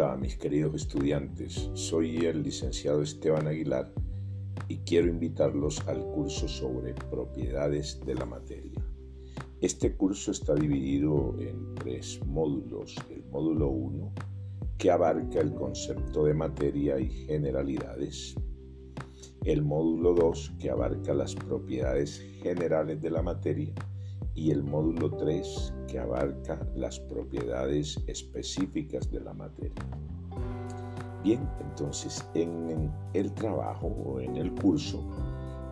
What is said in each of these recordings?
Hola mis queridos estudiantes, soy el licenciado Esteban Aguilar y quiero invitarlos al curso sobre propiedades de la materia. Este curso está dividido en tres módulos. El módulo 1, que abarca el concepto de materia y generalidades. El módulo 2, que abarca las propiedades generales de la materia y el módulo 3 que abarca las propiedades específicas de la materia. Bien, entonces en el trabajo o en el curso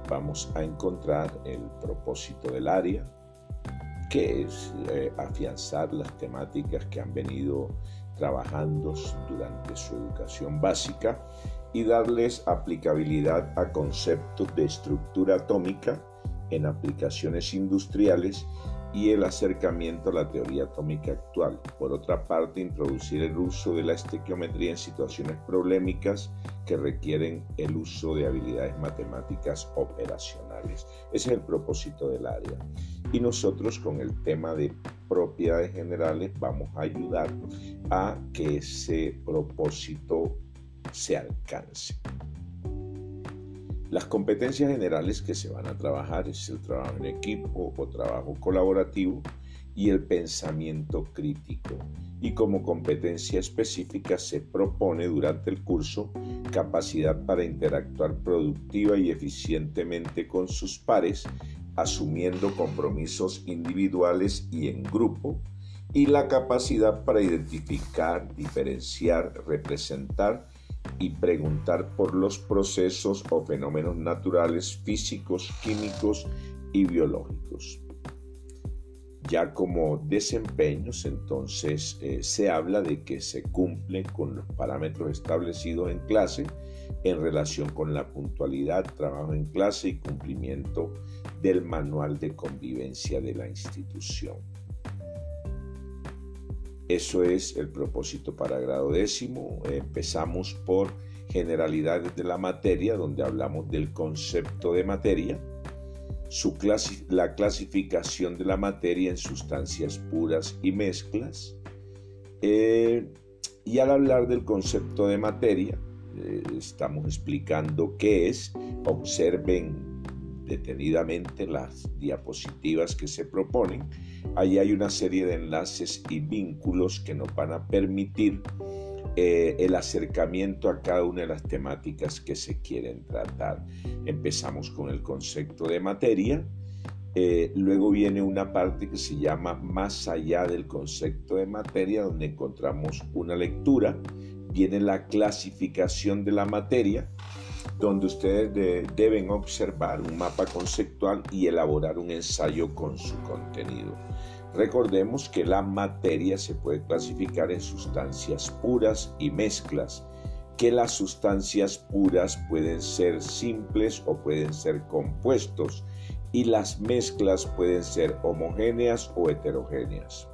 vamos a encontrar el propósito del área, que es eh, afianzar las temáticas que han venido trabajando durante su educación básica y darles aplicabilidad a conceptos de estructura atómica, en aplicaciones industriales y el acercamiento a la teoría atómica actual. Por otra parte, introducir el uso de la estequiometría en situaciones problemáticas que requieren el uso de habilidades matemáticas operacionales. Ese es el propósito del área. Y nosotros con el tema de propiedades generales vamos a ayudar a que ese propósito se alcance. Las competencias generales que se van a trabajar es el trabajo en equipo o trabajo colaborativo y el pensamiento crítico. Y como competencia específica se propone durante el curso capacidad para interactuar productiva y eficientemente con sus pares, asumiendo compromisos individuales y en grupo, y la capacidad para identificar, diferenciar, representar y preguntar por los procesos o fenómenos naturales físicos, químicos y biológicos. Ya como desempeños, entonces eh, se habla de que se cumplen con los parámetros establecidos en clase en relación con la puntualidad, trabajo en clase y cumplimiento del manual de convivencia de la institución. Eso es el propósito para grado décimo. Empezamos por generalidades de la materia, donde hablamos del concepto de materia, la clasificación de la materia en sustancias puras y mezclas. Eh, y al hablar del concepto de materia, eh, estamos explicando qué es. Observen detenidamente las diapositivas que se proponen. Ahí hay una serie de enlaces y vínculos que nos van a permitir eh, el acercamiento a cada una de las temáticas que se quieren tratar. Empezamos con el concepto de materia. Eh, luego viene una parte que se llama más allá del concepto de materia, donde encontramos una lectura. Viene la clasificación de la materia donde ustedes deben observar un mapa conceptual y elaborar un ensayo con su contenido. Recordemos que la materia se puede clasificar en sustancias puras y mezclas, que las sustancias puras pueden ser simples o pueden ser compuestos y las mezclas pueden ser homogéneas o heterogéneas.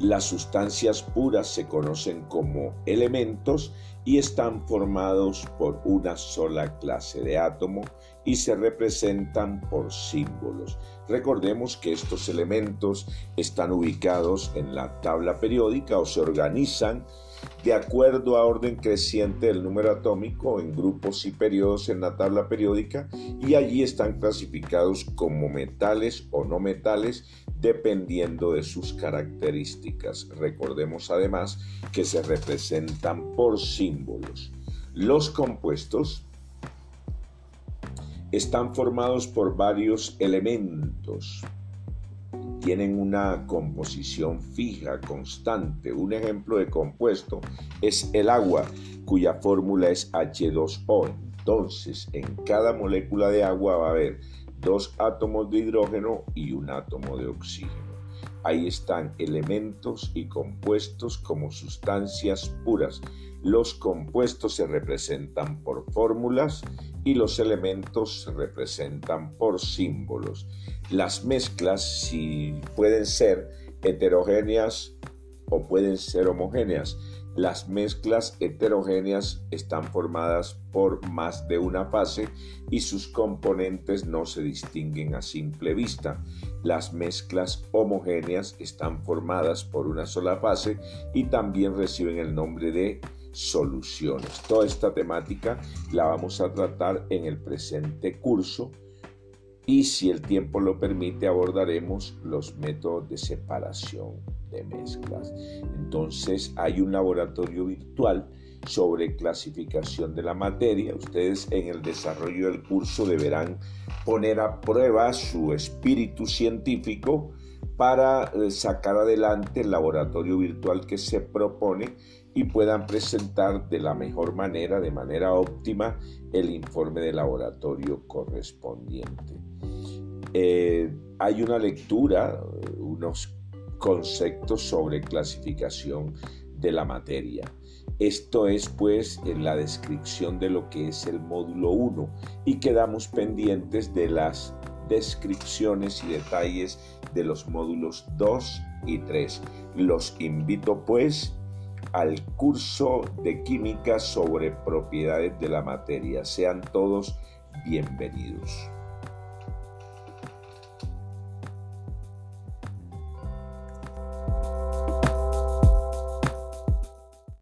Las sustancias puras se conocen como elementos y están formados por una sola clase de átomo y se representan por símbolos. Recordemos que estos elementos están ubicados en la tabla periódica o se organizan de acuerdo a orden creciente del número atómico en grupos y periodos en la tabla periódica y allí están clasificados como metales o no metales dependiendo de sus características. Recordemos además que se representan por símbolos. Los compuestos están formados por varios elementos tienen una composición fija, constante. Un ejemplo de compuesto es el agua, cuya fórmula es H2O. Entonces, en cada molécula de agua va a haber dos átomos de hidrógeno y un átomo de oxígeno. Ahí están elementos y compuestos como sustancias puras. Los compuestos se representan por fórmulas y los elementos se representan por símbolos. Las mezclas si pueden ser heterogéneas o pueden ser homogéneas. Las mezclas heterogéneas están formadas por más de una fase y sus componentes no se distinguen a simple vista. Las mezclas homogéneas están formadas por una sola fase y también reciben el nombre de soluciones. Toda esta temática la vamos a tratar en el presente curso y si el tiempo lo permite abordaremos los métodos de separación de mezclas. Entonces hay un laboratorio virtual sobre clasificación de la materia. Ustedes en el desarrollo del curso deberán poner a prueba su espíritu científico para eh, sacar adelante el laboratorio virtual que se propone y puedan presentar de la mejor manera, de manera óptima, el informe de laboratorio correspondiente. Eh, hay una lectura, unos conceptos sobre clasificación de la materia. Esto es pues en la descripción de lo que es el módulo 1 y quedamos pendientes de las descripciones y detalles de los módulos 2 y 3. Los invito pues al curso de química sobre propiedades de la materia. Sean todos bienvenidos.